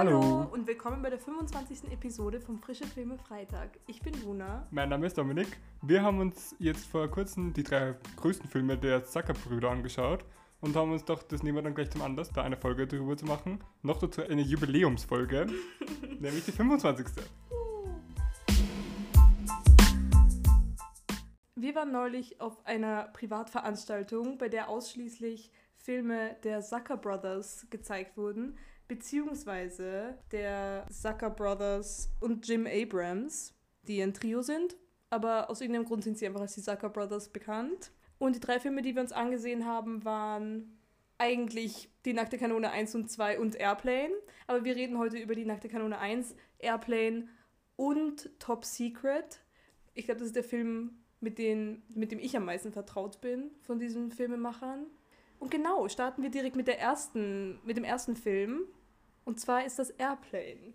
Hallo. und willkommen bei der 25. Episode vom Frische Filme Freitag. Ich bin Luna. Mein Name ist Dominik. Wir haben uns jetzt vor kurzem die drei größten Filme der Zucker-Brüder angeschaut und haben uns doch, das nehmen wir dann gleich zum Anlass, da eine Folge darüber zu machen. Noch dazu eine Jubiläumsfolge, nämlich die 25. Wir waren neulich auf einer Privatveranstaltung, bei der ausschließlich Filme der Zucker Brothers gezeigt wurden, beziehungsweise der Zucker Brothers und Jim Abrams, die ein Trio sind, aber aus irgendeinem Grund sind sie einfach als die Zucker Brothers bekannt. Und die drei Filme, die wir uns angesehen haben, waren eigentlich die Nackte Kanone 1 und 2 und Airplane. Aber wir reden heute über die Nackte Kanone 1, Airplane und Top Secret. Ich glaube, das ist der Film, mit, den, mit dem ich am meisten vertraut bin von diesen Filmemachern. Und genau, starten wir direkt mit, der ersten, mit dem ersten Film. Und zwar ist das Airplane.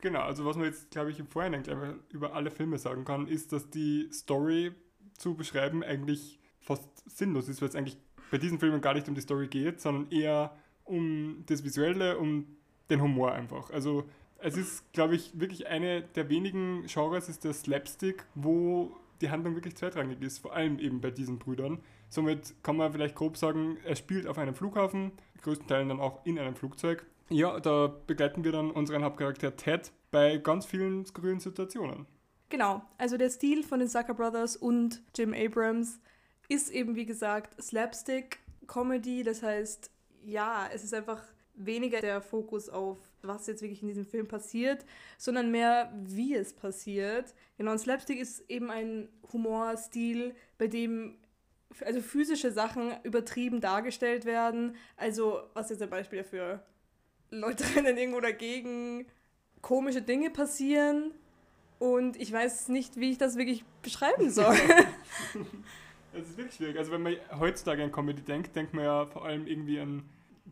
Genau, also was man jetzt, glaube ich, im Vorhinein über alle Filme sagen kann, ist, dass die Story zu beschreiben eigentlich fast sinnlos ist, weil es eigentlich bei diesen Filmen gar nicht um die Story geht, sondern eher um das Visuelle, um den Humor einfach. Also es ist, glaube ich, wirklich eine der wenigen Genres ist der Slapstick, wo die Handlung wirklich zweitrangig ist, vor allem eben bei diesen Brüdern. Somit kann man vielleicht grob sagen, er spielt auf einem Flughafen, größtenteils dann auch in einem Flugzeug ja, da begleiten wir dann unseren Hauptcharakter Ted bei ganz vielen skurrilen Situationen. Genau, also der Stil von den Zucker Brothers und Jim Abrams ist eben, wie gesagt, Slapstick-Comedy. Das heißt, ja, es ist einfach weniger der Fokus auf, was jetzt wirklich in diesem Film passiert, sondern mehr, wie es passiert. Genau, und Slapstick ist eben ein Humorstil, bei dem also physische Sachen übertrieben dargestellt werden. Also, was ist ein Beispiel dafür? Leute rennen irgendwo dagegen, komische Dinge passieren und ich weiß nicht, wie ich das wirklich beschreiben soll. Es ist wirklich schwierig. Also wenn man heutzutage an Comedy denkt, denkt man ja vor allem irgendwie an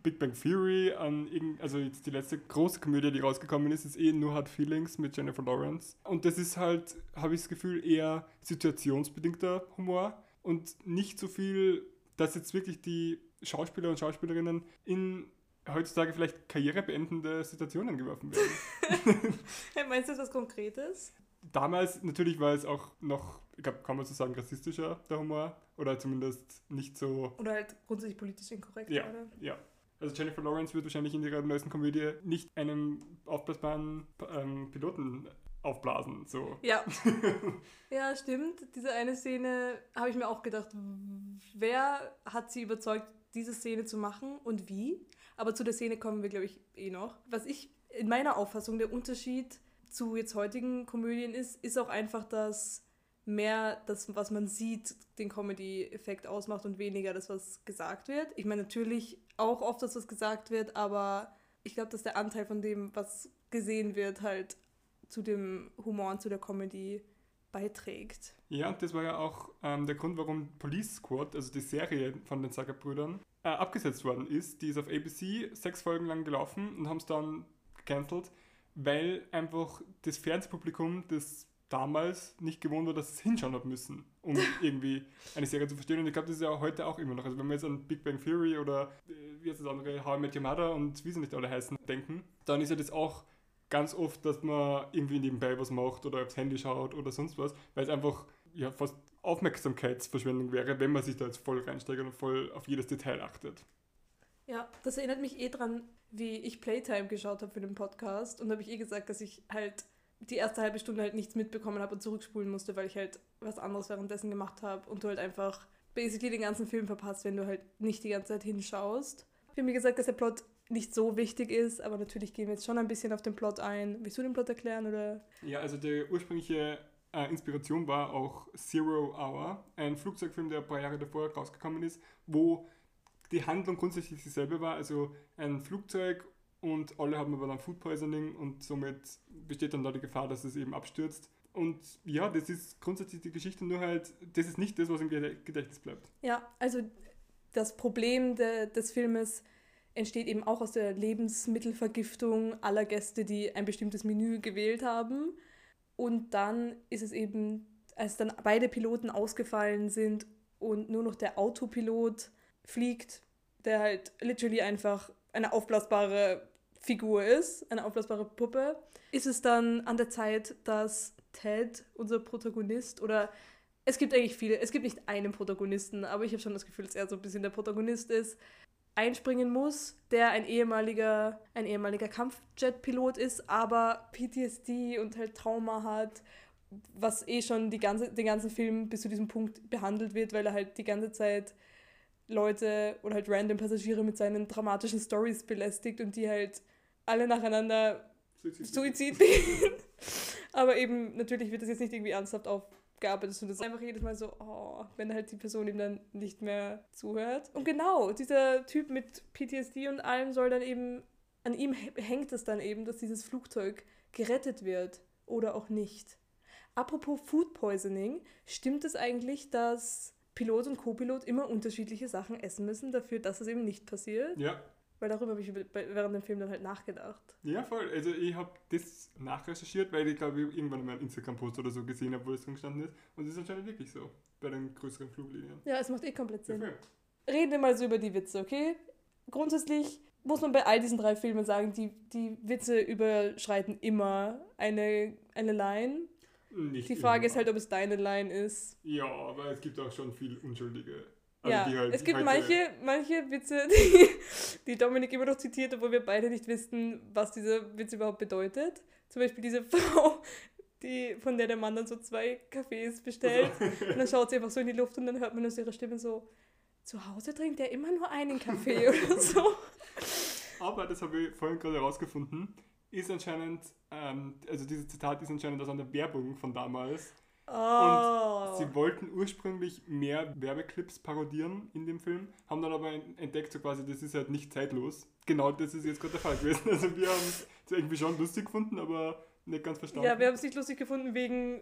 Big Bang Theory, an irgend, also jetzt die letzte große Komödie, die rausgekommen ist, ist eh nur Hard Feelings mit Jennifer Lawrence. Und das ist halt, habe ich das Gefühl, eher situationsbedingter Humor und nicht so viel, dass jetzt wirklich die Schauspieler und Schauspielerinnen in heutzutage vielleicht karrierebeendende Situationen geworfen werden. Meinst du das was Konkretes? Damals natürlich war es auch noch, ich glaube, kann man so sagen, rassistischer, der Humor. Oder zumindest nicht so. Oder halt grundsätzlich politisch inkorrekt. Ja, oder? ja. Also Jennifer Lawrence wird wahrscheinlich in ihrer neuesten Komödie nicht einem aufblasbaren ähm, Piloten aufblasen. So. Ja. ja, stimmt. Diese eine Szene habe ich mir auch gedacht, wer hat sie überzeugt, diese Szene zu machen und wie? Aber zu der Szene kommen wir, glaube ich, eh noch. Was ich in meiner Auffassung der Unterschied zu jetzt heutigen Komödien ist, ist auch einfach, dass mehr das, was man sieht, den Comedy-Effekt ausmacht und weniger das, was gesagt wird. Ich meine natürlich auch oft das, was gesagt wird, aber ich glaube, dass der Anteil von dem, was gesehen wird, halt zu dem Humor und zu der Comedy beiträgt. Ja, das war ja auch ähm, der Grund, warum Police Squad, also die Serie von den Zucker-Brüdern, äh, abgesetzt worden ist. Die ist auf ABC sechs Folgen lang gelaufen und haben es dann gecancelt, weil einfach das Fernsehpublikum, das damals nicht gewohnt war, dass es hinschauen hat müssen, um irgendwie eine Serie zu verstehen. Und ich glaube, das ist ja heute auch immer noch. Also wenn wir jetzt an Big Bang Theory oder äh, wie heißt das andere, How I Met Your Mother und wie sie nicht alle heißen, denken, dann ist ja das auch ganz oft, dass man irgendwie nebenbei was macht oder aufs Handy schaut oder sonst was, weil es einfach ja fast Aufmerksamkeitsverschwendung wäre, wenn man sich da jetzt voll reinsteigert und voll auf jedes Detail achtet. Ja, das erinnert mich eh dran, wie ich Playtime geschaut habe für den Podcast und habe ich eh gesagt, dass ich halt die erste halbe Stunde halt nichts mitbekommen habe und zurückspulen musste, weil ich halt was anderes währenddessen gemacht habe und du halt einfach basically den ganzen Film verpasst, wenn du halt nicht die ganze Zeit hinschaust. Ich habe mir gesagt, dass der Plot nicht so wichtig ist, aber natürlich gehen wir jetzt schon ein bisschen auf den Plot ein. Willst du den Plot erklären oder? Ja, also der ursprüngliche äh, Inspiration war auch Zero Hour, ein Flugzeugfilm, der ein paar Jahre davor rausgekommen ist, wo die Handlung grundsätzlich dieselbe war, also ein Flugzeug und alle haben aber dann Food Poisoning und somit besteht dann da die Gefahr, dass es eben abstürzt. Und ja, das ist grundsätzlich die Geschichte, nur halt, das ist nicht das, was im Gedächtnis bleibt. Ja, also das Problem de, des Filmes entsteht eben auch aus der Lebensmittelvergiftung aller Gäste, die ein bestimmtes Menü gewählt haben. Und dann ist es eben, als dann beide Piloten ausgefallen sind und nur noch der Autopilot fliegt, der halt literally einfach eine aufblasbare Figur ist, eine aufblasbare Puppe, ist es dann an der Zeit, dass Ted, unser Protagonist, oder es gibt eigentlich viele, es gibt nicht einen Protagonisten, aber ich habe schon das Gefühl, dass er so ein bisschen der Protagonist ist, einspringen muss, der ein ehemaliger, ein ehemaliger Kampfjet-Pilot ist, aber PTSD und halt Trauma hat, was eh schon die ganze, den ganzen Film bis zu diesem Punkt behandelt wird, weil er halt die ganze Zeit Leute oder halt random Passagiere mit seinen dramatischen Stories belästigt und die halt alle nacheinander Suizid, Suizid begehen. Aber eben, natürlich wird das jetzt nicht irgendwie ernsthaft aufgearbeitet, sondern es ist einfach jedes Mal so, oh, wenn halt die Person ihm dann nicht mehr zuhört. Und genau, dieser Typ mit PTSD und allem soll dann eben, an ihm hängt es dann eben, dass dieses Flugzeug gerettet wird oder auch nicht. Apropos Food Poisoning, stimmt es eigentlich, dass Pilot und Co-Pilot immer unterschiedliche Sachen essen müssen dafür, dass es eben nicht passiert. Ja. Weil darüber habe ich während dem Film dann halt nachgedacht. Ja, voll. Also ich habe das nachrecherchiert, weil ich glaube, ich irgendwann mal einen Instagram-Post oder so gesehen habe, wo das drin gestanden ist. Und es ist anscheinend wirklich so bei den größeren Fluglinien. Ja, es macht eh komplett Sinn. Okay. Reden wir mal so über die Witze, okay? Grundsätzlich muss man bei all diesen drei Filmen sagen, die, die Witze überschreiten immer eine, eine Line. Nicht die Frage immer. ist halt, ob es deine Line ist. Ja, aber es gibt auch schon viel Unschuldige. Also ja, halt es gibt manche, manche Witze, die, die Dominik immer noch zitiert, obwohl wir beide nicht wissen, was dieser Witz überhaupt bedeutet. Zum Beispiel diese Frau, die, von der der Mann dann so zwei Kaffees bestellt. Also. Und dann schaut sie einfach so in die Luft und dann hört man aus ihrer Stimme so, zu Hause trinkt er immer nur einen Kaffee oder so. Aber, das habe ich vorhin gerade herausgefunden, ist anscheinend, ähm, also dieses Zitat ist anscheinend aus einer Werbung von damals. Oh. Und sie wollten ursprünglich mehr Werbeclips parodieren in dem Film, haben dann aber entdeckt, so quasi, das ist halt nicht zeitlos. Genau das ist jetzt gerade der Fall gewesen. Also wir haben es irgendwie schon lustig gefunden, aber nicht ganz verstanden. Ja, wir haben es nicht lustig gefunden wegen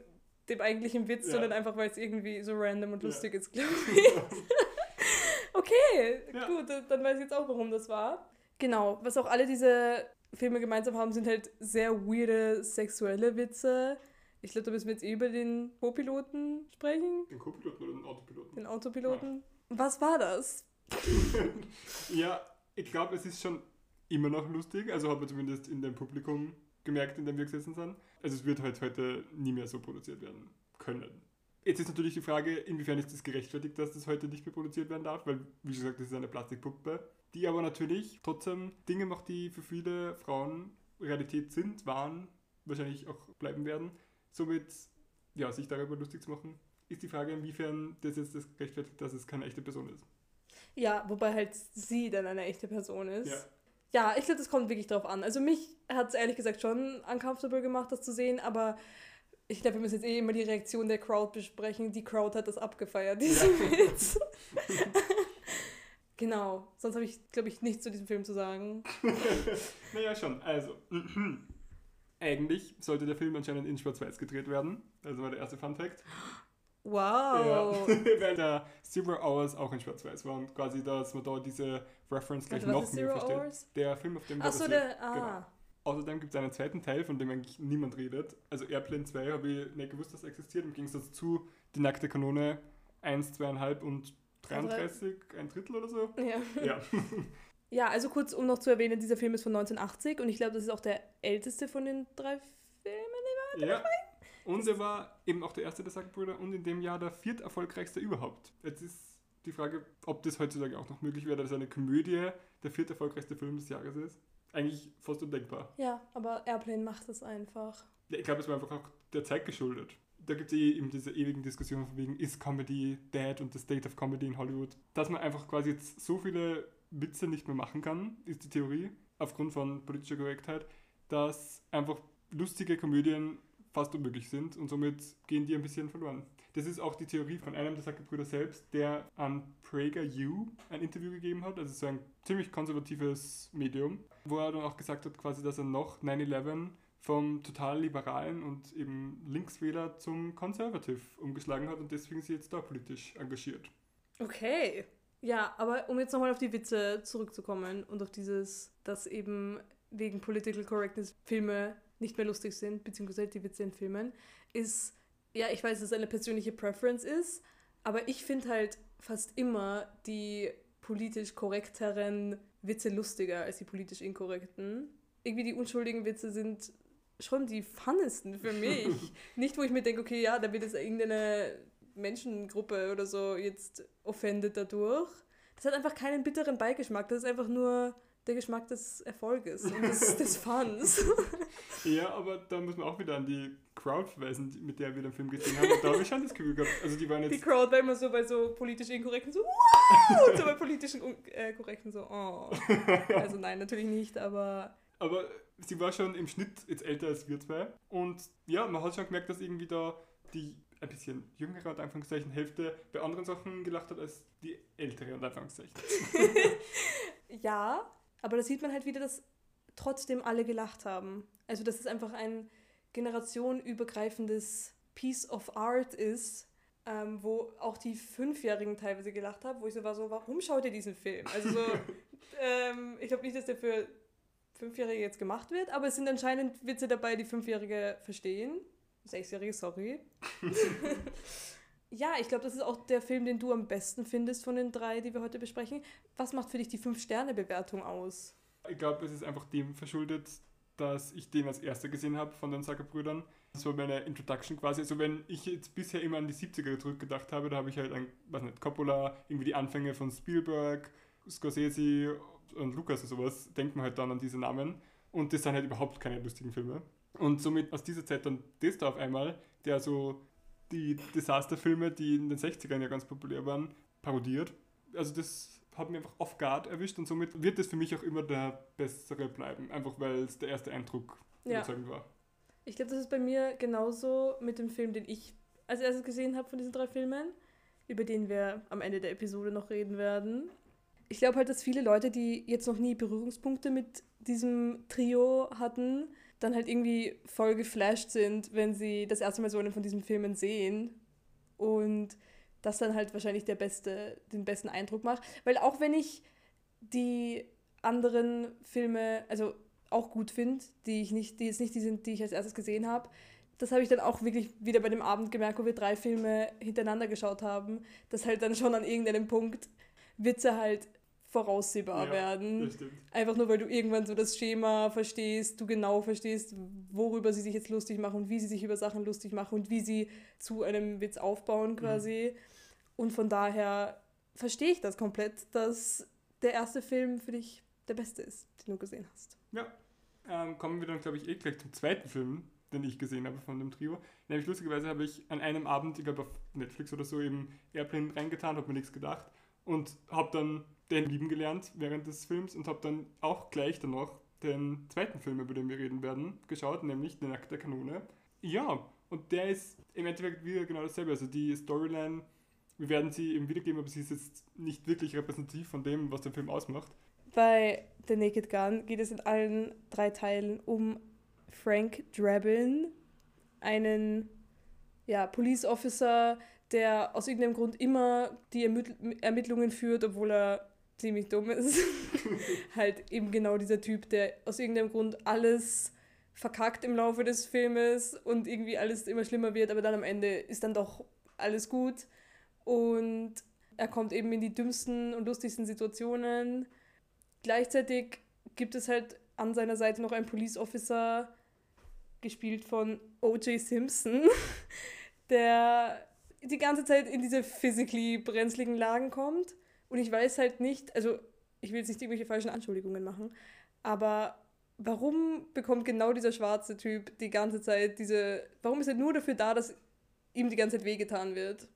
dem eigentlichen Witz, ja. sondern einfach, weil es irgendwie so random und lustig ja. ist, glaube ich. okay, ja. gut, dann weiß ich jetzt auch, warum das war. Genau, was auch alle diese Filme gemeinsam haben, sind halt sehr weirde sexuelle Witze. Ich glaube, da müssen wir jetzt eh über den Co-Piloten sprechen. Den Co-Piloten oder den Autopiloten? Den Autopiloten. Ja. Was war das? ja, ich glaube, es ist schon immer noch lustig. Also hat man zumindest in dem Publikum gemerkt, in dem wir gesessen sind. Also es wird halt heute nie mehr so produziert werden können. Jetzt ist natürlich die Frage, inwiefern ist das gerechtfertigt, dass das heute nicht mehr produziert werden darf, weil, wie gesagt, das ist eine Plastikpuppe die aber natürlich trotzdem Dinge macht, die für viele Frauen Realität sind, waren, wahrscheinlich auch bleiben werden. Somit, ja, sich darüber lustig zu machen, ist die Frage, inwiefern das jetzt das rechtfertigt, dass es keine echte Person ist. Ja, wobei halt sie dann eine echte Person ist. Ja. Ja, ich glaube, das kommt wirklich drauf an. Also mich hat es ehrlich gesagt schon uncomfortable gemacht, das zu sehen, aber ich glaube, wir müssen jetzt eh immer die Reaktion der Crowd besprechen. Die Crowd hat das abgefeiert, diesen. Witz. Genau, sonst habe ich, glaube ich, nichts zu diesem Film zu sagen. naja, schon. Also, eigentlich sollte der Film anscheinend in Schwarz-Weiß gedreht werden. Das war der erste Fun-Fact. Wow! Ja. Weil der Zero Hours auch in Schwarz-Weiß war und quasi, dass man da diese Reference gleich also, noch mehr versteht. Hours? Der Film, auf dem Ach so, der, ah. Genau. Außerdem gibt es einen zweiten Teil, von dem eigentlich niemand redet. Also Airplane 2 habe ich nicht gewusst, dass er existiert. Im Gegensatz zu Die nackte Kanone 1, 2,5 und 33, ein Drittel oder so? Ja. Ja. ja, also kurz, um noch zu erwähnen, dieser Film ist von 1980 und ich glaube, das ist auch der älteste von den drei Filmen, die wir ja. Und er war eben auch der erste der Sackbrüder und in dem Jahr der viert erfolgreichste überhaupt. Jetzt ist die Frage, ob das heutzutage auch noch möglich wäre, dass eine Komödie der viert erfolgreichste Film des Jahres ist. Eigentlich fast undenkbar. Ja, aber Airplane macht es einfach. Ich glaube, es war einfach auch der Zeit geschuldet da gibt es eh eben diese ewigen Diskussionen von wegen, ist Comedy dead und the state of comedy in Hollywood. Dass man einfach quasi jetzt so viele Witze nicht mehr machen kann, ist die Theorie, aufgrund von politischer Korrektheit, dass einfach lustige Komödien fast unmöglich sind und somit gehen die ein bisschen verloren. Das ist auch die Theorie von einem der Sackgebrüder selbst, der an Prager U ein Interview gegeben hat, also so ein ziemlich konservatives Medium, wo er dann auch gesagt hat, quasi, dass er noch 9-11 vom total liberalen und eben Linkswähler zum Conservative umgeschlagen hat und deswegen sie jetzt da politisch engagiert. Okay. Ja, aber um jetzt nochmal auf die Witze zurückzukommen und auf dieses, dass eben wegen Political Correctness Filme nicht mehr lustig sind, beziehungsweise die Witze in Filmen, ist, ja, ich weiß, dass es eine persönliche Preference ist, aber ich finde halt fast immer die politisch korrekteren Witze lustiger als die politisch inkorrekten. irgendwie die unschuldigen Witze sind schon die funnesten für mich. Nicht, wo ich mir denke, okay, ja, da wird jetzt irgendeine Menschengruppe oder so jetzt offended dadurch. Das hat einfach keinen bitteren Beigeschmack. Das ist einfach nur der Geschmack des Erfolges und des, des Funs. Ja, aber da muss man auch wieder an die Crowd verweisen, mit der wir den Film gesehen haben. Und da habe ich schon das Gefühl gehabt. Also die waren jetzt. Die Crowd war immer so bei so politisch inkorrekten so, wow! Und so bei politischen äh, korrekten so, oh. Also nein, natürlich nicht, aber. Aber sie war schon im Schnitt jetzt älter als wir zwei. Und ja, man hat schon gemerkt, dass irgendwie da die ein bisschen jüngere, und Anführungszeichen, Hälfte bei anderen Sachen gelacht hat als die ältere, und Anführungszeichen. ja, aber da sieht man halt wieder, dass trotzdem alle gelacht haben. Also, dass es einfach ein generationenübergreifendes Piece of Art ist, ähm, wo auch die Fünfjährigen teilweise gelacht haben, wo ich so war, so, warum schaut ihr diesen Film? Also, so, ähm, ich glaube nicht, dass der für Fünfjährige jetzt gemacht wird, aber es sind anscheinend Witze dabei, die Fünfjährige verstehen. Sechsjährige, sorry. ja, ich glaube, das ist auch der Film, den du am besten findest von den drei, die wir heute besprechen. Was macht für dich die Fünf-Sterne-Bewertung aus? Ich glaube, es ist einfach dem verschuldet, dass ich den als erster gesehen habe von den Sacker-Brüdern. Das meine Introduction quasi. Also wenn ich jetzt bisher immer an die 70er zurückgedacht habe, da habe ich halt an, was nicht, Coppola, irgendwie die Anfänge von Spielberg, Scorsese und Lucas und sowas, denkt man halt dann an diese Namen. Und das sind halt überhaupt keine lustigen Filme. Und somit aus dieser Zeit dann das da auf einmal, der so die Disasterfilme, die in den 60ern ja ganz populär waren, parodiert. Also das hat mich einfach off guard erwischt und somit wird es für mich auch immer der bessere bleiben. Einfach weil es der erste Eindruck Ja. überzeugend war. Ich glaube, das ist bei mir genauso mit dem Film, den ich als erstes gesehen habe von diesen drei Filmen, über den wir am Ende der Episode noch reden werden. Ich glaube halt, dass viele Leute, die jetzt noch nie Berührungspunkte mit diesem Trio hatten, dann halt irgendwie voll geflasht sind, wenn sie das erste Mal so einen von diesen Filmen sehen und das dann halt wahrscheinlich der beste, den besten Eindruck macht. Weil auch wenn ich die anderen Filme, also auch gut finde, die ich nicht, die jetzt nicht die sind, die ich als erstes gesehen habe, das habe ich dann auch wirklich wieder bei dem Abend gemerkt, wo wir drei Filme hintereinander geschaut haben, dass halt dann schon an irgendeinem Punkt Witze halt voraussehbar Ja, werden. Einfach nur, weil du irgendwann so das Schema verstehst, du genau verstehst, worüber sie sich jetzt lustig machen und wie sie sich über Sachen lustig machen und wie sie zu einem Witz aufbauen quasi. Und von daher verstehe ich das komplett, dass der erste Film für dich der beste ist, den du gesehen hast. Ja, ähm, kommen wir dann, glaube ich, eh gleich zum zweiten Film, den ich gesehen habe von dem Trio. Nämlich lustigerweise habe ich an einem Abend, ich glaube auf Netflix oder so, eben Airplane reingetan, habe mir nichts gedacht und habe dann den lieben gelernt während des Films und habe dann auch gleich danach den zweiten Film, über den wir reden werden, geschaut, nämlich Den Akt der Kanone. Ja, und der ist im Endeffekt wieder genau dasselbe. Also die Storyline, wir werden sie eben wiedergeben, aber sie ist jetzt nicht wirklich repräsentativ von dem, was der Film ausmacht. Bei The Naked Gun geht es in allen drei Teilen um Frank Drabin, einen ja, Police Officer, der aus irgendeinem Grund immer die Ermittl Ermittlungen führt, obwohl er ziemlich dumm ist. halt eben genau dieser Typ, der aus irgendeinem Grund alles verkackt im Laufe des Filmes und irgendwie alles immer schlimmer wird, aber dann am Ende ist dann doch alles gut. Und er kommt eben in die dümmsten und lustigsten Situationen. Gleichzeitig gibt es halt an seiner Seite noch einen Police Officer, gespielt von O.J. Simpson, der die ganze Zeit in diese physically brenzligen Lagen kommt. Und ich weiß halt nicht, also ich will jetzt nicht irgendwelche falschen Anschuldigungen machen, aber warum bekommt genau dieser schwarze Typ die ganze Zeit diese, warum ist er nur dafür da, dass ihm die ganze Zeit wehgetan wird?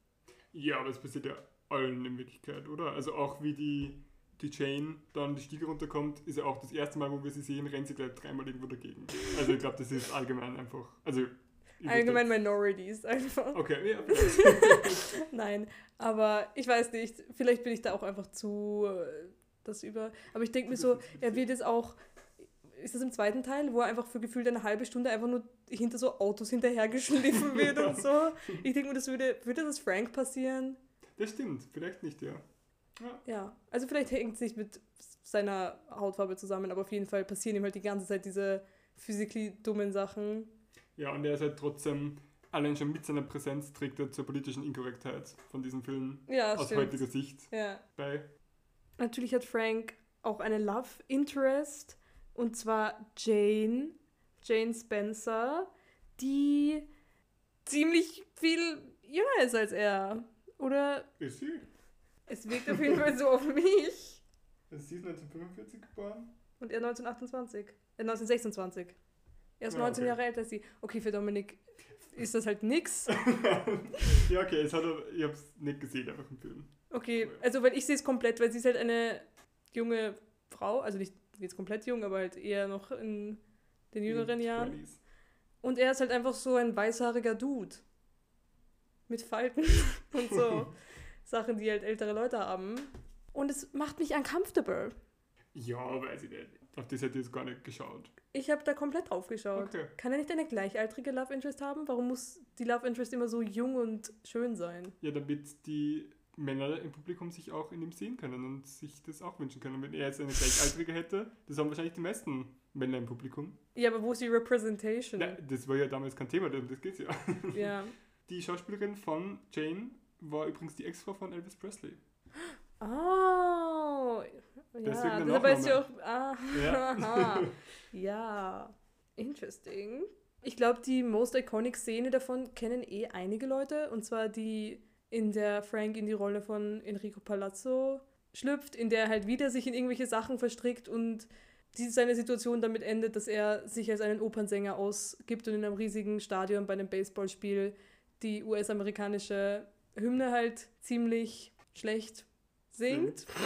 Ja, aber es passiert ja allen in Wirklichkeit, oder? Also auch wie die, die Jane dann die Stiege runterkommt, ist ja auch das erste Mal, wo wir sie sehen, rennt sie gleich dreimal irgendwo dagegen. Also ich glaube, das ist allgemein einfach. Also Allgemein Minorities einfach. Okay, ja. Nein, aber ich weiß nicht, vielleicht bin ich da auch einfach zu äh, das über. Aber ich denke mir so, er wird jetzt auch, ist das im zweiten Teil, wo er einfach für gefühlt eine halbe Stunde einfach nur hinter so Autos hinterhergeschliffen wird und so. Ich denke mir, das würde, würde das Frank passieren? Das stimmt, vielleicht nicht, ja. Ja, also vielleicht hängt es nicht mit seiner Hautfarbe zusammen, aber auf jeden Fall passieren ihm halt die ganze Zeit diese physically dummen Sachen. Ja, und er ist halt trotzdem, allein schon mit seiner Präsenz trägt er zur politischen Inkorrektheit von diesem Film Ja, aus stimmt. heutiger Sicht Ja. bei. Natürlich hat Frank auch eine Love Interest, Und zwar Jane, Jane Spencer, die ziemlich viel jünger ist als er. Oder Ist sie? es wirkt auf jeden Fall so auf mich. Ist sie 1945 geboren? Und er 1928. Äh, 1926. Er ist Ja, 19 okay. Jahre älter als sie. Okay, für Dominik ist das halt nix. ja, okay, es hat, ich hab's nicht gesehen, einfach im Film. Okay, also weil ich sehe es komplett, weil sie ist halt eine junge Frau, also nicht jetzt komplett jung, aber halt eher noch in den jüngeren In Jahren. 20s. Und er ist halt einfach so ein weißhaariger Dude. Mit Falten und so Sachen, die halt ältere Leute haben. Und es macht mich uncomfortable. Ja, weiß ich nicht. Auf das hätte ich jetzt gar nicht geschaut. Ich habe da komplett drauf geschaut. Okay. Kann er nicht eine gleichaltrige Love Interest haben? Warum muss die Love Interest immer so jung und schön sein? Ja, damit die Männer im Publikum sich auch in ihm sehen können und sich das auch wünschen können. Wenn er jetzt eine Gleichaltrige hätte, das haben wahrscheinlich die meisten Männer im Publikum. Ja, aber wo ist die Representation? Na, das war ja damals kein Thema, um das geht's ja. Ja. Die Schauspielerin von Jane war übrigens die Ex-Frau von Elvis Presley. Oh. Ja, deshalb du Nachname. auch. Ah, Ja. ja. Interesting. Ich glaube, die most iconic Szene davon kennen eh einige Leute. Und zwar die, in der Frank in die Rolle von Enrico Palazzo schlüpft, in der er halt wieder sich in irgendwelche Sachen verstrickt und die, seine Situation damit endet, dass er sich als einen Opernsänger ausgibt und in einem riesigen Stadion bei einem Baseballspiel die US-amerikanische Hymne halt ziemlich schlecht singt.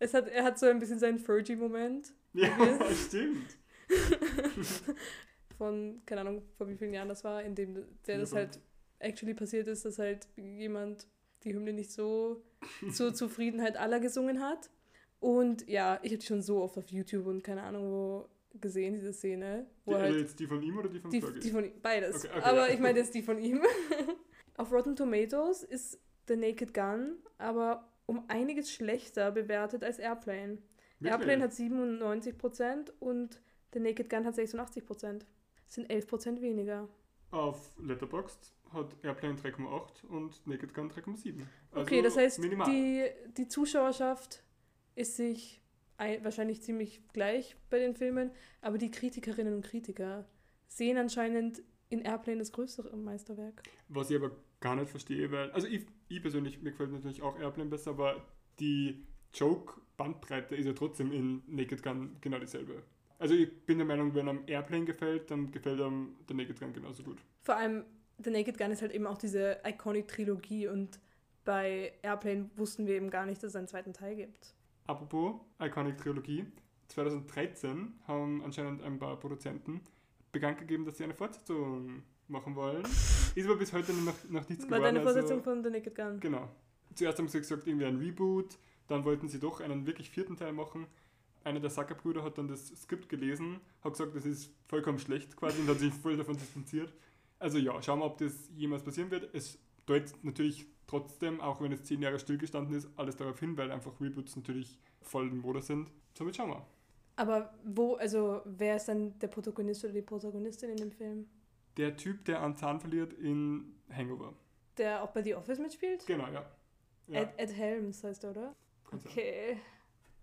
Es hat, er hat so ein bisschen seinen Fergie-Moment ja, stimmt. von, keine Ahnung, vor wie vielen Jahren das war, in dem der das Ja. halt actually passiert ist, dass halt jemand die Hymne nicht so zur Zufriedenheit aller gesungen hat. Und ja, ich habe die schon so oft auf YouTube und keine Ahnung wo gesehen, diese Szene. Die, Wo also halt jetzt die von ihm oder die von die, Fergie? die von ihm, beides. Okay, okay, aber ja. ich meine jetzt die von ihm. Auf Rotten Tomatoes ist The Naked Gun aber um einiges schlechter bewertet als Airplane. Airplane hat 97% und The Naked Gun hat 86%. Das sind 11% weniger. Auf Letterboxd hat Airplane 3,8 und Naked Gun 3,7. Also okay, das heißt, minimal. die, die Zuschauerschaft ist sich ein, wahrscheinlich ziemlich gleich bei den Filmen, aber die Kritikerinnen und Kritiker sehen anscheinend in Airplane das größere Meisterwerk. Was ich aber gar nicht verstehe, weil, also ich, ich persönlich, mir gefällt natürlich auch Airplane besser, aber die Joke-Bandbreite ist ja trotzdem in Naked Gun genau dieselbe. Also ich bin der Meinung, wenn einem Airplane gefällt, dann gefällt einem der Naked Gun genauso gut. Vor allem The Naked Gun ist halt eben auch diese Iconic-Trilogie und bei Airplane wussten wir eben gar nicht, dass es einen zweiten Teil gibt. Apropos Iconic Trilogie, 2013 haben anscheinend ein paar Produzenten bekannt gegeben, dass sie eine Fortsetzung machen wollen. Ist aber bis heute noch, noch nichts War geworden. deine also- Fortsetzung von The Naked Gun? Genau. Zuerst haben sie gesagt, irgendwie ein Reboot, dann wollten sie doch einen wirklich vierten Teil machen. Einer der Sucker-Brüder hat dann das Skript gelesen, hat gesagt, das ist vollkommen schlecht quasi und hat sich voll davon distanziert. Also ja, schauen wir, ob das jemals passieren wird. Es deutet natürlich trotzdem, auch wenn es zehn Jahre stillgestanden ist, alles darauf hin, weil einfach Reboots natürlich voll in Mode sind. Somit schauen wir. Aber wo, also wer ist dann der Protagonist oder die Protagonistin in dem Film? Der Typ, der einen Zahn verliert in Hangover. Der auch bei The Office mitspielt? Genau, ja. ja Ed, Ed Helms heißt er, oder? Okay.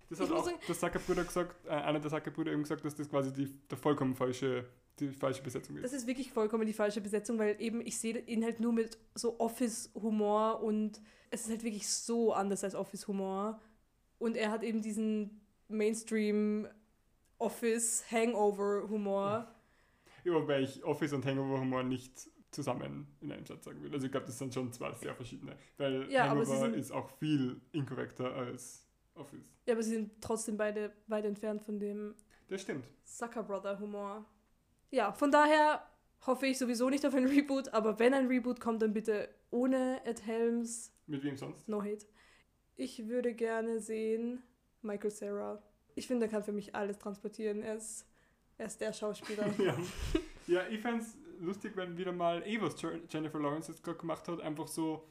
Das Ich hat muss auch der Zuckerbrüder gesagt, äh, einer der Zuckerbrüder eben gesagt, dass das quasi die, der vollkommen falsche, die falsche Besetzung ist. Das ist wirklich vollkommen die falsche Besetzung, weil eben ich sehe ihn halt nur mit so Office-Humor und es ist halt wirklich so anders als Office-Humor. Und er hat eben diesen Mainstream-Office-Hangover-Humor. Ja, wobei ich Office und Hangover Humor nicht zusammen in einem Satz sagen will. Also ich glaube, das sind schon zwei sehr verschiedene. Weil Ja, Hangover sind- ist auch viel inkorrekter als Office. Ja, aber sie sind trotzdem beide weit entfernt von dem Das stimmt. Sucker Brother Humor. Ja, von daher hoffe ich sowieso nicht auf ein Reboot, aber wenn ein Reboot kommt, dann bitte ohne Ed Helms, Mit wem sonst? no hate. Ich würde gerne sehen Michael Cera. Ich finde, er kann für mich alles transportieren. Er ist, er ist der Schauspieler. ja. ja, ich fände lustig, wenn wieder mal, eh was Jennifer Lawrence jetzt gerade gemacht hat, einfach so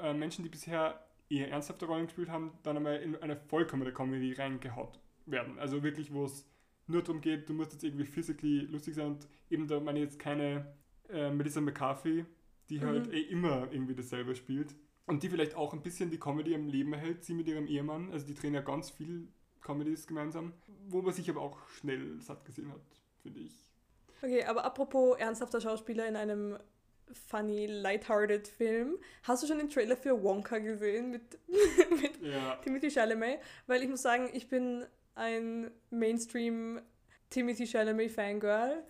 äh, Menschen, die bisher eher ernsthafte Rollen gespielt haben, dann einmal in eine vollkommene Comedy reingehaut werden. Also wirklich, wo es nur darum geht, du musst jetzt irgendwie physically lustig sein und eben da meine ich jetzt keine äh, Melissa McCarthy, die Mhm. halt eh immer irgendwie dasselbe spielt und die vielleicht auch ein bisschen die Comedy am Leben hält, sie mit ihrem Ehemann, also die drehen ja ganz viel Comedies gemeinsam, wo man sich aber auch schnell satt gesehen hat, finde ich. Okay, aber apropos ernsthafter Schauspieler in einem funny, lighthearted Film. Hast du schon den Trailer für Wonka gesehen mit, mit Ja. Timothy Chalamet? Weil ich muss sagen, ich bin ein Mainstream Timothy Chalamet Fangirl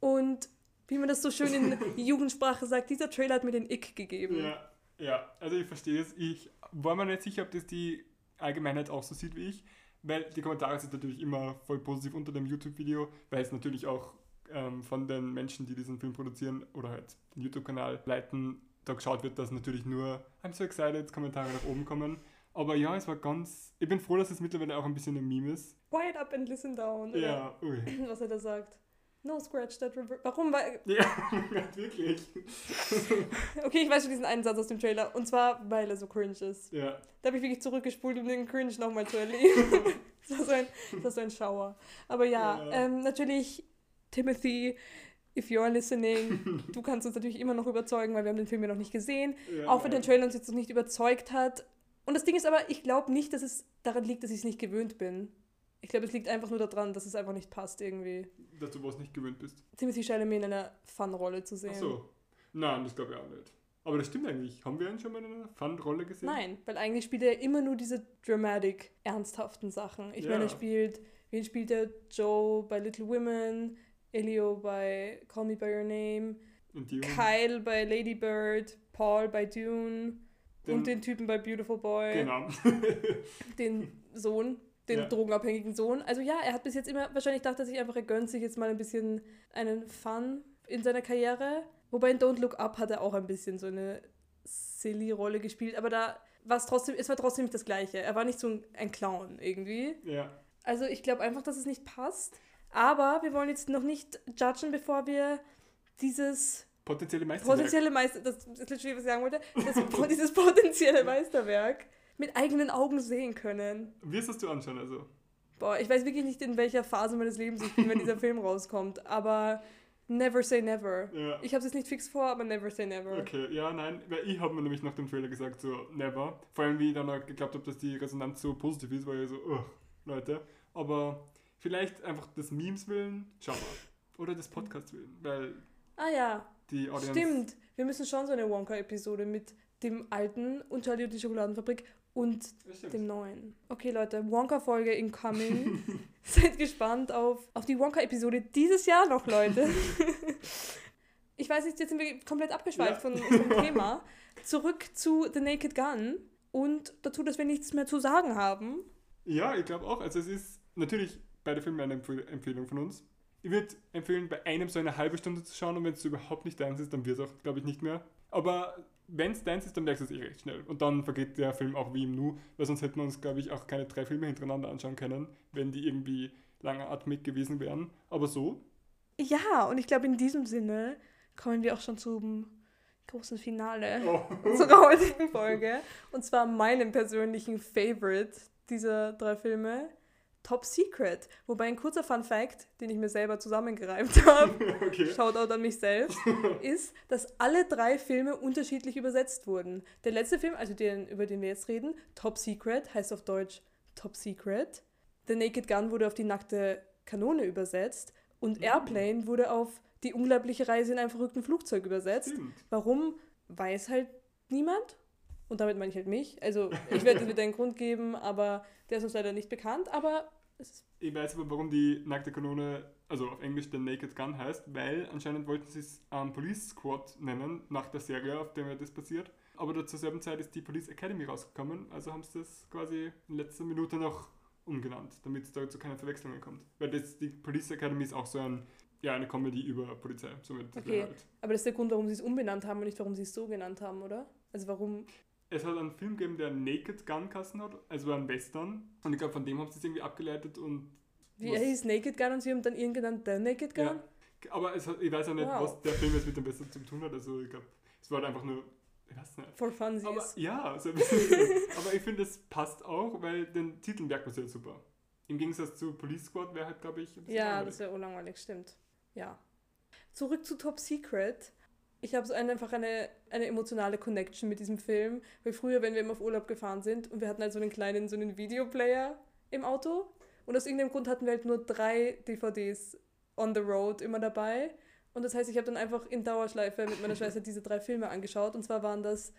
und wie man das so schön in Jugendsprache sagt, dieser Trailer hat mir den Ick gegeben. Ja, ja, also ich verstehe es. Ich war mir nicht sicher, ob das die Allgemeinheit auch so sieht wie ich, weil die Kommentare sind natürlich immer voll positiv unter dem YouTube-Video, weil es natürlich auch ähm, von den Menschen, die diesen Film produzieren oder halt den YouTube-Kanal leiten, da geschaut wird, dass natürlich nur I'm so excited Kommentare nach oben kommen. Aber ja, es war ganz. Ich bin froh, dass es mittlerweile auch ein bisschen ein Meme ist. Quiet up and listen down. Ja, ui. Was er da sagt. No scratch that reverse. Warum? Weil, Ja, wirklich. okay, ich weiß schon diesen einen Satz aus dem Trailer. Und zwar, weil er so cringe ist. Ja, Da habe ich wirklich zurückgespult, um den Cringe nochmal zu erleben. das, war so ein, das war so ein Schauer. Aber ja, Ja. Ähm, natürlich, Timothy, if you're listening, du kannst uns natürlich immer noch überzeugen, weil wir haben den Film ja noch nicht gesehen. ja Auch wenn der. Trailer uns jetzt noch nicht überzeugt hat. Und das Ding ist aber, ich glaube nicht, dass es daran liegt, dass ich es nicht gewöhnt bin. Ich glaube, es liegt einfach nur daran, dass es einfach nicht passt irgendwie. Dass du was nicht gewöhnt bist. Timothy Chalamet in einer Fun-Rolle zu sehen. Ach so. Nein, das glaube ich auch nicht. Aber das stimmt eigentlich. Haben wir ihn schon mal in einer Fun-Rolle gesehen? Nein, weil eigentlich spielt er immer nur diese dramatic, ernsthaften Sachen. Ich Ja. meine, er spielt, wen spielt er? Joe bei Little Women, Elio bei Call Me By Your Name, Kyle bei Lady Bird, Paul bei Dune Den- und den Typen bei Beautiful Boy, Genau. den Sohn, den Ja. drogenabhängigen Sohn. Also ja, er hat bis jetzt immer, wahrscheinlich dachte er sich einfach, er gönnt sich jetzt mal ein bisschen einen Fun in seiner Karriere. Wobei in Don't Look Up hat er auch ein bisschen so eine silly Rolle gespielt, aber da war es trotzdem, es war trotzdem nicht das Gleiche. Er war nicht so ein, ein Clown irgendwie. ja. Also ich glaube einfach, dass es nicht passt. Aber wir wollen jetzt noch nicht judgen, bevor wir dieses Potenzielle Meisterwerk. potenzielle Meister, das ist literally, was ich sagen wollte, das, dieses potenzielle Meisterwerk mit eigenen Augen sehen können. Wirst es du anschauen, also. Boah, ich weiß wirklich nicht, in welcher Phase meines Lebens ich bin, wenn dieser Film rauskommt, aber never say never. Ja. Ich habe es jetzt nicht fix vor, aber never say never. Okay, ja, nein, weil ich habe mir nämlich nach dem Trailer gesagt, so, never. Vor allem, wie ich dann auch geglaubt habe, dass die Resonanz so positiv ist, war ich so, ugh, Leute. Aber vielleicht einfach des Memes willen, schau mal. Oder des Podcasts willen, weil Ah ja, die Audience... stimmt. Wir müssen schon so eine Wonka-Episode mit dem alten und Charlie und die Schokoladenfabrik und dem neuen. Okay, Leute, Wonka-Folge incoming. Seid gespannt auf, auf die Wonka-Episode dieses Jahr noch, Leute. ich weiß nicht, jetzt sind wir komplett abgeschweift Ja. von unserem Thema. Zurück zu The Naked Gun und dazu, dass wir nichts mehr zu sagen haben. Ja, ich glaube auch. Also es ist natürlich beide Filme eine Empfehl Empfehlung von uns. Ich würde empfehlen, bei einem so eine halbe Stunde zu schauen und wenn es überhaupt nicht deins ist, dann wird es auch, glaube ich, nicht mehr. Aber wenn es deins ist, dann merkst du es eh recht schnell. Und dann vergeht der Film auch wie im Nu, weil sonst hätten wir uns, glaube ich, auch keine drei Filme hintereinander anschauen können, wenn die irgendwie langatmig gewesen wären. Aber so, Ja, und ich glaube, in diesem Sinne kommen wir auch schon zum großen Finale. oh, unserer heutigen Folge. Und zwar meinem persönlichen Favorite dieser drei Filme, Top Secret. Wobei ein kurzer Fun Fact, den ich mir selber zusammengereimt habe, okay. Shoutout an mich selbst, ist, dass alle drei Filme unterschiedlich übersetzt wurden. Der letzte Film, also den, über den wir jetzt reden, Top Secret, heißt auf Deutsch Top Secret. The Naked Gun wurde auf die nackte Kanone übersetzt und Mhm. Airplane wurde auf die unglaubliche Reise in einem verrückten Flugzeug übersetzt. Stimmt. Warum, weiß halt niemand. Und damit meine ich halt mich. Also ich werde dir wieder einen Grund geben, aber der ist uns leider nicht bekannt. Aber Ich weiß aber, warum die nackte Kanone, also auf Englisch der Naked Gun heißt, weil anscheinend wollten sie es ähm, Police Squad nennen, nach der Serie, auf der das passiert. Aber zur selben Zeit ist die Police Academy rausgekommen, also haben sie das quasi in letzter Minute noch umgenannt, damit es da zu keinen Verwechslungen kommt. Weil das, die Police Academy ist auch so ein, ja, eine Comedy über Polizei. Somit Okay. halt. aber das ist der Grund, warum sie es umbenannt haben und nicht, warum sie es so genannt haben, oder? Also warum. Es hat einen Film gegeben, der Naked Gun kassen hat, also ein Western. Und ich glaube, von dem haben sie es irgendwie abgeleitet und Wie er hieß Naked Gun und sie haben dann genannt The Naked Gun? Ja, aber es hat, ich weiß auch nicht, Wow. was der Film jetzt mit dem Besten zu tun hat. Also ich glaube, es war halt einfach nur, ich weiß nicht. For funsies. Aber ja, so ein bisschen. aber ich finde, es passt auch, weil den Titel merkt man sehr super. Im Gegensatz zu Police Squad wäre halt, glaube ich, Ja, langweilig. das wäre urlangweilig, stimmt. Ja. Zurück zu Top Secret. Ich habe so eine, einfach eine, eine emotionale Connection mit diesem Film, weil früher, wenn wir immer auf Urlaub gefahren sind und wir hatten halt so einen kleinen, so einen Videoplayer im Auto. Und aus irgendeinem Grund hatten wir halt nur drei DVDs on the road immer dabei. Und das heißt, ich habe dann einfach in Dauerschleife mit meiner Schwester diese drei Filme angeschaut. Und zwar waren das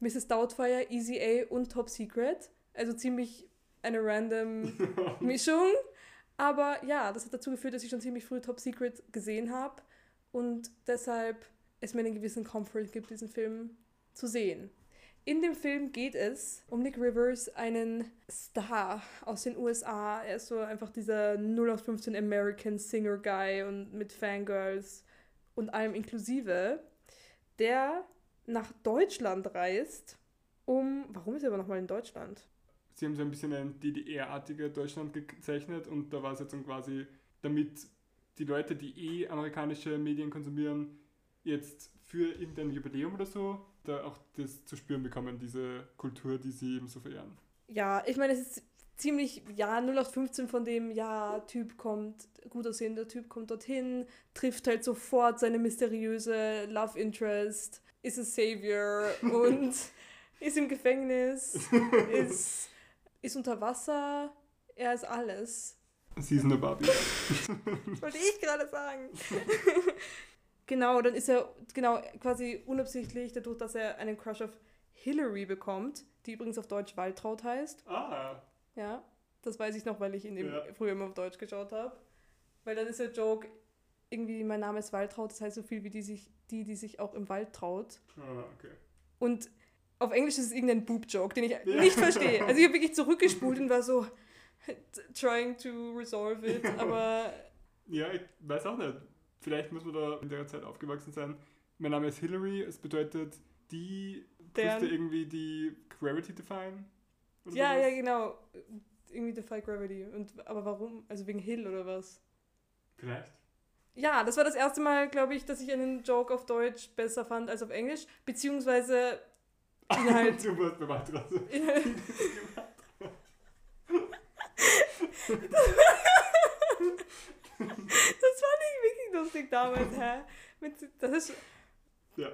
Mrs. Doubtfire, Easy A und Top Secret. Also ziemlich eine random Mischung. Aber ja, das hat dazu geführt, dass ich schon ziemlich früh Top Secret gesehen habe. Und deshalb es mir einen gewissen Comfort gibt, diesen Film zu sehen. In dem Film geht es um Nick Rivers, einen Star aus den USA. Er ist so einfach dieser 0 aus 15 American Singer Guy und mit Fangirls und allem inklusive, der nach Deutschland reist, um. Warum ist er aber nochmal in Deutschland? Sie haben so ein bisschen ein DDR-artige Deutschland gezeichnet und da war es jetzt quasi, damit die Leute, die eh amerikanische Medien konsumieren, jetzt für irgendein Jubiläum oder so, da auch das zu spüren bekommen, diese Kultur, die sie eben so verehren. Ja, ich meine, es ist ziemlich, ja, 0815 von dem, ja, Typ kommt, gut aussehender Typ kommt dorthin, trifft halt sofort seine mysteriöse Love Interest, ist ein Savior und ist im Gefängnis, ist, ist unter Wasser, er ist alles. Sie ist eine Barbie. Das wollte ich gerade sagen. genau, dann ist er genau quasi unabsichtlich, dadurch, dass er einen Crush auf Hillary bekommt, die übrigens auf Deutsch Waltraud heißt. Ah. Ja, das weiß ich noch, weil ich ihn Ja. früher immer auf Deutsch geschaut habe. Weil dann ist der Joke, irgendwie mein Name ist Waltraud, das heißt so viel wie die, sich, die, die sich auch im Wald traut. Ah, okay. Und auf Englisch ist es irgendein Boob-Joke, den ich Ja. nicht verstehe. Also ich habe wirklich zurückgespult und war so trying to resolve it, aber Ja, ich weiß auch nicht. Vielleicht muss man da in der Zeit aufgewachsen sein. Mein Name ist Hillary, es bedeutet, die Deren- wusste irgendwie die Gravity define. Ja, sowas. ja, genau. Irgendwie Defy Gravity. Und, aber warum? Also wegen Hill oder was? Vielleicht. Ja, das war das erste Mal, glaube ich, dass ich einen Joke auf Deutsch besser fand als auf Englisch. Beziehungsweise ihn halt. du Waldrasse. ihn halt das ich wirklich lustig damals, hä? Das ist, Ja.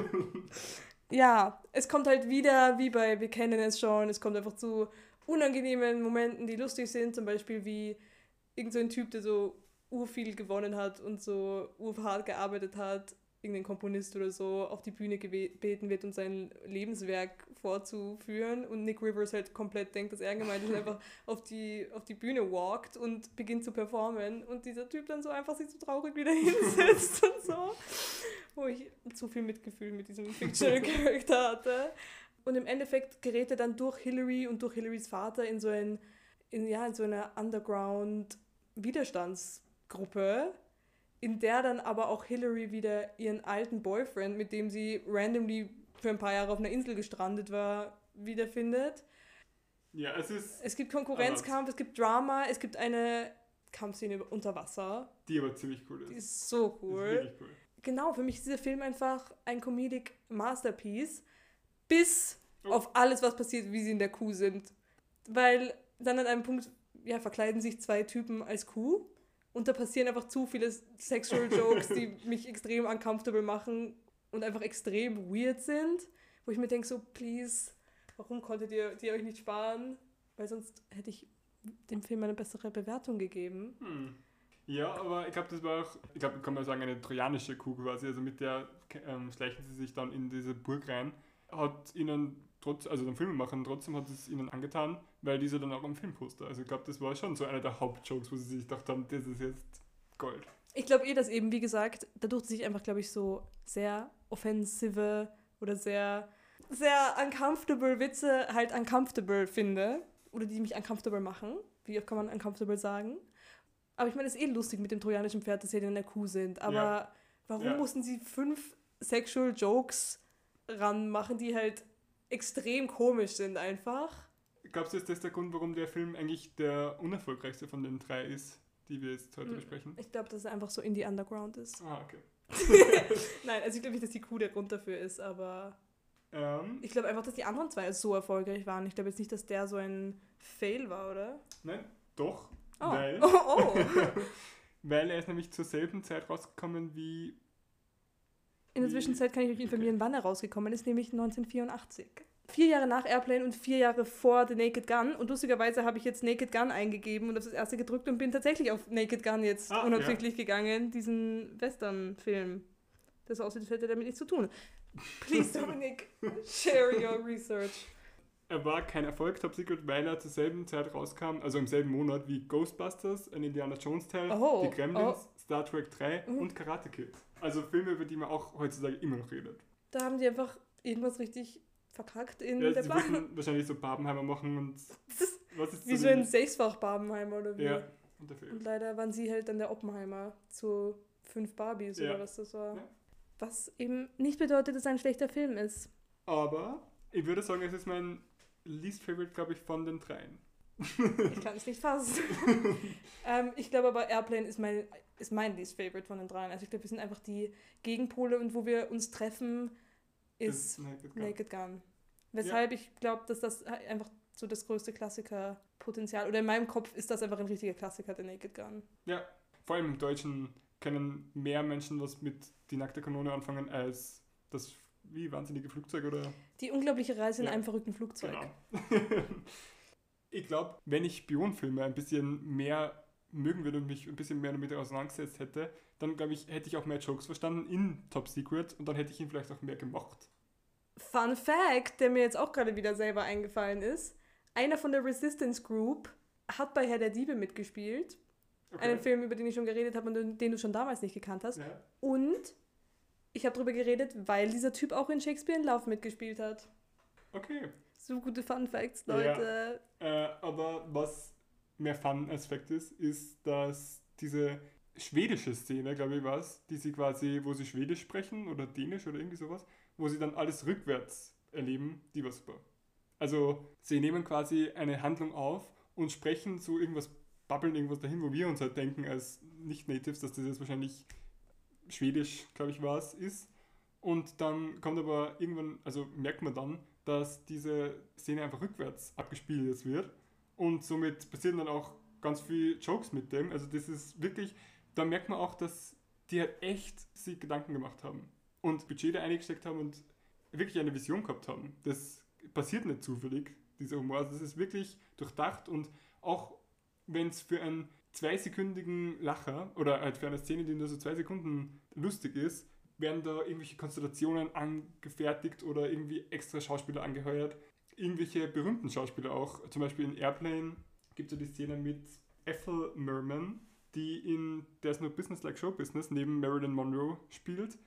ja, es kommt halt wieder, wie bei Wir kennen es schon, es kommt einfach zu unangenehmen Momenten, die lustig sind, zum Beispiel wie irgend so ein Typ, der so urviel gewonnen hat und so urhart gearbeitet hat, irgendein Komponist oder so, auf die Bühne gebeten wird, um sein Lebenswerk vorzuführen und Nick Rivers halt komplett denkt, dass er gemeint ist, einfach auf die, auf die Bühne walkt und beginnt zu performen und dieser Typ dann so einfach sich so traurig wieder hinsetzt und so, wo ich zu viel Mitgefühl mit diesem Fictional Character hatte. Und im Endeffekt gerät er dann durch Hillary und durch Hillarys Vater in so ein, in, ja, in so eine Underground-Widerstandsgruppe, in der dann aber auch Hillary wieder ihren alten Boyfriend, mit dem sie randomly für ein paar Jahre auf einer Insel gestrandet war, wiederfindet. Ja, es ist. Es gibt Konkurrenzkampf, es gibt Drama, es gibt eine Kampfszene unter Wasser. Die aber ziemlich cool ist. Die ist so ist cool. wirklich cool. Genau, für mich ist dieser Film einfach ein Comedic Masterpiece, bis Oh. auf alles, was passiert, wie sie in der Kuh sind. Weil dann an einem Punkt, ja, verkleiden sich zwei Typen als Kuh und da passieren einfach zu viele Sexual Jokes, die mich extrem uncomfortable machen und einfach extrem weird sind, wo ich mir denke, so, please, warum konntet ihr die euch nicht sparen? Weil sonst hätte ich dem Film eine bessere Bewertung gegeben. Hm. Ja, aber ich glaube, das war auch, ich glaube, kann man sagen, eine trojanische Kuh quasi. Also mit der ähm, schleichen sie sich dann in diese Burg rein. Hat ihnen trotz, also den Filmemachern trotzdem hat es ihnen angetan, weil diese dann auch am Filmposter. Also ich glaube, das war schon so einer der Hauptjokes, wo sie sich gedacht haben, das ist jetzt Gold. Ich glaube eh, dass eben, wie gesagt, dadurch, dass ich einfach, glaube ich, so sehr offensive oder sehr, sehr uncomfortable Witze halt uncomfortable finde. Oder die mich uncomfortable machen. Wie oft kann man uncomfortable sagen? Aber ich meine, es ist eh lustig mit dem trojanischen Pferd, dass sie in der Kuh sind. Aber Ja. warum Ja. mussten sie fünf Sexual Jokes ranmachen, die halt extrem komisch sind einfach? Glaubst du, ist das der Grund, warum der Film eigentlich der unerfolgreichste von den drei ist, die wir jetzt heute Hm. besprechen? Ich glaube, dass es einfach so Indie Underground ist. Ah, okay. Nein, also ich glaube nicht, dass die Kuh der Grund dafür ist, aber Ähm, Ich glaube einfach, dass die anderen zwei so erfolgreich waren. Ich glaube jetzt nicht, dass der so ein Fail war, oder? nein, doch, Oh. weil, Oh, oh. weil er ist nämlich zur selben Zeit rausgekommen wie In der Zwischenzeit kann ich euch informieren, wann er rausgekommen ist, nämlich 1984. vier Jahre nach Airplane und vier Jahre vor The Naked Gun. Und lustigerweise habe ich jetzt Naked Gun eingegeben und habe das erste gedrückt und bin tatsächlich auf Naked Gun jetzt Ah, unabsichtlich gegangen, diesen Western-Film. Das aussieht, als hätte damit nichts zu tun. Please, Dominic, share your research. Er war kein Erfolg, Top Secret, weil er zur selben Zeit rauskam, also im selben Monat wie Ghostbusters, ein Indiana Jones Teil, Oh, die Gremlins, Star Trek 3 und Karate Kid. Also Filme, über die man auch heutzutage immer noch redet. Da haben die einfach irgendwas richtig verkackt in Ja, der würden wahrscheinlich so Barbenheimer machen und ist was ist wie so ein sechsfach Barbenheimer oder wie. Ja, und Film. Und leider waren sie halt dann der Oppenheimer zu fünf Barbies Ja. oder was das war. Ja. Was eben nicht bedeutet, dass es ein schlechter Film ist. Aber ich würde sagen, es ist mein least favorite, glaube ich, von den dreien. Ich kann es nicht fassen. ähm, ich glaube aber, Airplane ist mein, ist mein least favorite von den dreien. Also ich glaube, wir sind einfach die Gegenpole und wo wir uns treffen, ist Naked Gun. Naked Gun. Weshalb ich glaube, dass das einfach so das größte Klassikerpotenzial, oder in meinem Kopf ist das einfach ein richtiger Klassiker, der Naked Gun. Ja, vor allem im Deutschen können mehr Menschen was mit die nackte Kanone anfangen als das wie wahnsinnige Flugzeug oder Die unglaubliche Reise in Ja. einem verrückten Flugzeug. Genau. ich glaube, wenn ich Spionfilme ein bisschen mehr mögen würde und mich ein bisschen mehr damit auseinandergesetzt hätte, dann glaube ich, hätte ich auch mehr Jokes verstanden in Top Secret und dann hätte ich ihn vielleicht auch mehr gemacht. Fun Fact, der mir jetzt auch gerade wieder selber eingefallen ist: Einer von der Resistance Group hat bei Herr der Diebe mitgespielt. Einen Film, über den ich schon geredet habe und den- du schon damals nicht gekannt hast. Ja. Und ich habe darüber geredet, weil dieser Typ auch in Shakespeare in Love mitgespielt hat. Okay. So gute Fun Facts, Ja. Leute. Äh, aber was mehr Fun als Fact ist, ist, dass diese schwedische Szene, glaube ich, war die sie quasi, wo sie Schwedisch sprechen oder Dänisch oder irgendwie sowas, wo sie dann alles rückwärts erleben, die war super. Also sie nehmen quasi eine Handlung auf und sprechen so irgendwas, babbeln irgendwas dahin, wo wir uns halt denken als Nicht-Natives, dass das jetzt wahrscheinlich Schwedisch, glaube ich, war es, ist. Und dann kommt aber irgendwann, also merkt man dann, dass diese Szene einfach rückwärts abgespielt wird. Und somit passieren dann auch ganz viele Jokes mit dem. Also das ist wirklich, da merkt man auch, dass die halt echt sich Gedanken gemacht haben und Budget da eingesteckt haben und wirklich eine Vision gehabt haben. Das passiert nicht zufällig, dieser Humor. Also das ist wirklich durchdacht und auch wenn es für einen zweisekündigen Lacher oder halt für eine Szene, die nur so zwei Sekunden lustig ist, werden da irgendwelche Konstellationen angefertigt oder irgendwie extra Schauspieler angeheuert. Irgendwelche berühmten Schauspieler auch. Zum Beispiel in Airplane gibt es ja die Szene mit Ethel Merman, die in There's No Business Like Show Business neben Marilyn Monroe spielt,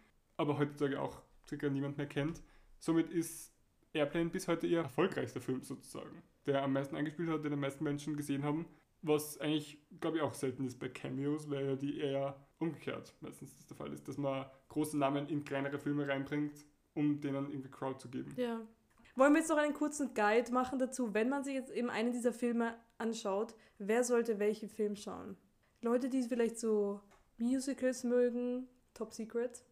aber heutzutage auch circa niemand mehr kennt. Somit ist Airplane bis heute ihr erfolgreichster Film sozusagen, der am meisten eingespielt hat, den die meisten Menschen gesehen haben. Was eigentlich, glaube ich, auch selten ist bei Cameos, weil ja die eher umgekehrt meistens das der Fall ist, dass man große Namen in kleinere Filme reinbringt, um denen irgendwie Crowd zu geben. Ja. Wollen wir jetzt noch einen kurzen Guide machen dazu, wenn man sich jetzt eben einen dieser Filme anschaut, wer sollte welchen Film schauen? Leute, die vielleicht so Musicals mögen, Top Secret,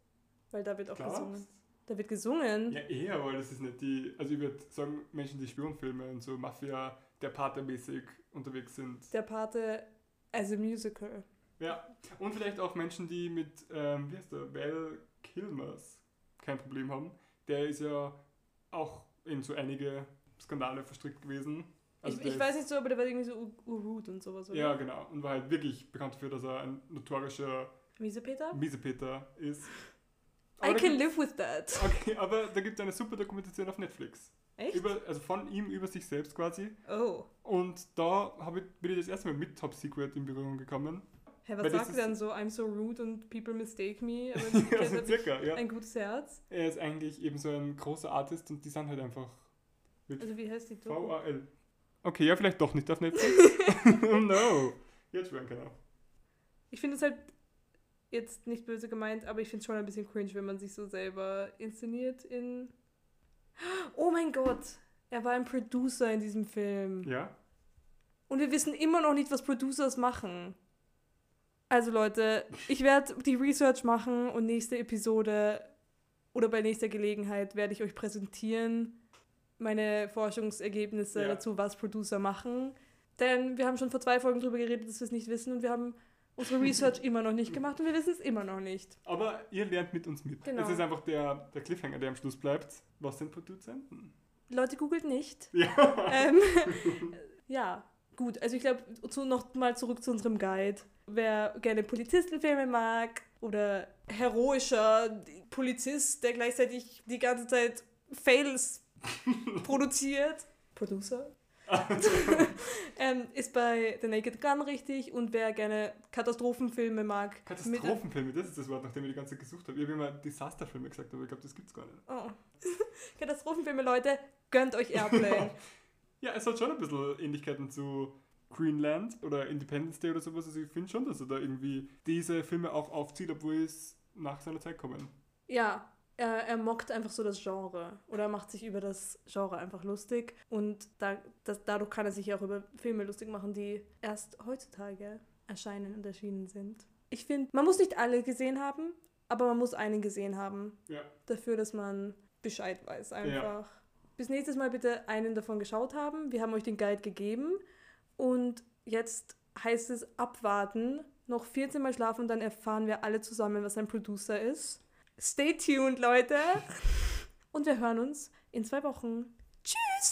weil da wird auch Klar. gesungen. Da wird gesungen. Ja, eher, weil das ist nicht die, also ich würde sagen, Menschen, die Spionfilme und so Mafia, der Pate mäßig unterwegs sind. Der Pate as a Musical. Ja, und vielleicht auch Menschen, die mit, ähm, wie heißt der, Val Kilmers kein Problem haben. Der ist ja auch in so einige Skandale verstrickt gewesen. Also ich ich weiß nicht so, aber der war irgendwie so U- Urut und sowas, oder? Ja, genau. Und war halt wirklich bekannt dafür, dass er ein notorischer Miesepeter? Miesepeter ist. I can live with that. Okay, aber da gibt es eine super Dokumentation auf Netflix. Echt? Über, also von ihm über sich selbst quasi. oh. Und da ich, bin ich das erste Mal mit Top Secret in Berührung gekommen. Hä, was sagt er dann so? I'm so rude and people mistake me. Aber also circa, ja. ein gutes Herz. Er ist eigentlich eben so ein großer Artist und die sind halt einfach Also wie heißt die Doku? V-A-L. Okay, ja, vielleicht doch nicht auf Netflix. oh no. Jetzt schwören genau. Ich finde es halt jetzt nicht böse gemeint, aber ich finde es schon ein bisschen cringe, wenn man sich so selber inszeniert in. Oh mein Gott! Er war ein Producer in diesem Film. Ja? Und wir wissen immer noch nicht, was Producers machen. Also Leute, ich werde die Research machen und nächste Episode oder bei nächster Gelegenheit werde ich euch präsentieren meine Forschungsergebnisse Ja. dazu, was Producer machen. Denn wir haben schon vor zwei Folgen darüber geredet, dass wir es nicht wissen und wir haben unsere Research immer noch nicht gemacht und wir wissen es immer noch nicht. Aber ihr lernt mit uns mit. Genau. Es ist einfach der, der Cliffhanger, der am Schluss bleibt. Was sind Produzenten? Leute googelt nicht. Ja. Ähm, ja, gut. Also ich glaube, zu, noch mal zurück zu unserem Guide. Wer gerne Polizistenfilme mag oder heroischer Polizist, der gleichzeitig die ganze Zeit Fails produziert, Producer, ähm, ist bei The Naked Gun richtig und wer gerne Katastrophenfilme mag. Katastrophenfilme, das ist das Wort, nachdem ich die ganze Zeit gesucht habe. Ich habe immer Disasterfilme gesagt, aber ich glaube, das gibt's gar nicht. Oh. Katastrophenfilme, Leute, gönnt euch Airplane. Ja, es hat schon ein bisschen Ähnlichkeiten zu Greenland oder Independence Day oder sowas. Also ich finde schon, dass er da irgendwie diese Filme auch aufzieht, obwohl es nach seiner Zeit kommen. ja, er, er mockt einfach so das Genre oder er macht sich über das Genre einfach lustig und da, das, dadurch kann er sich auch über Filme lustig machen, die erst heutzutage erscheinen und erschienen sind. Ich finde, man muss nicht alle gesehen haben, aber man muss einen gesehen haben, Ja. dafür, dass man Bescheid weiß einfach. Bis nächstes Mal bitte einen davon geschaut haben. Wir haben euch den Guide gegeben und jetzt heißt es abwarten, noch 14 Mal schlafen und dann erfahren wir alle zusammen, was ein Producer ist. Stay tuned, Leute. Und wir hören uns in zwei Wochen. Tschüss!